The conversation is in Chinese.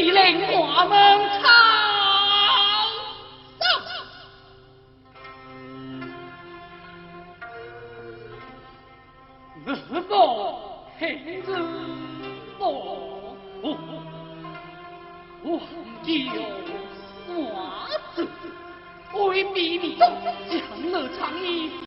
你令我们唱。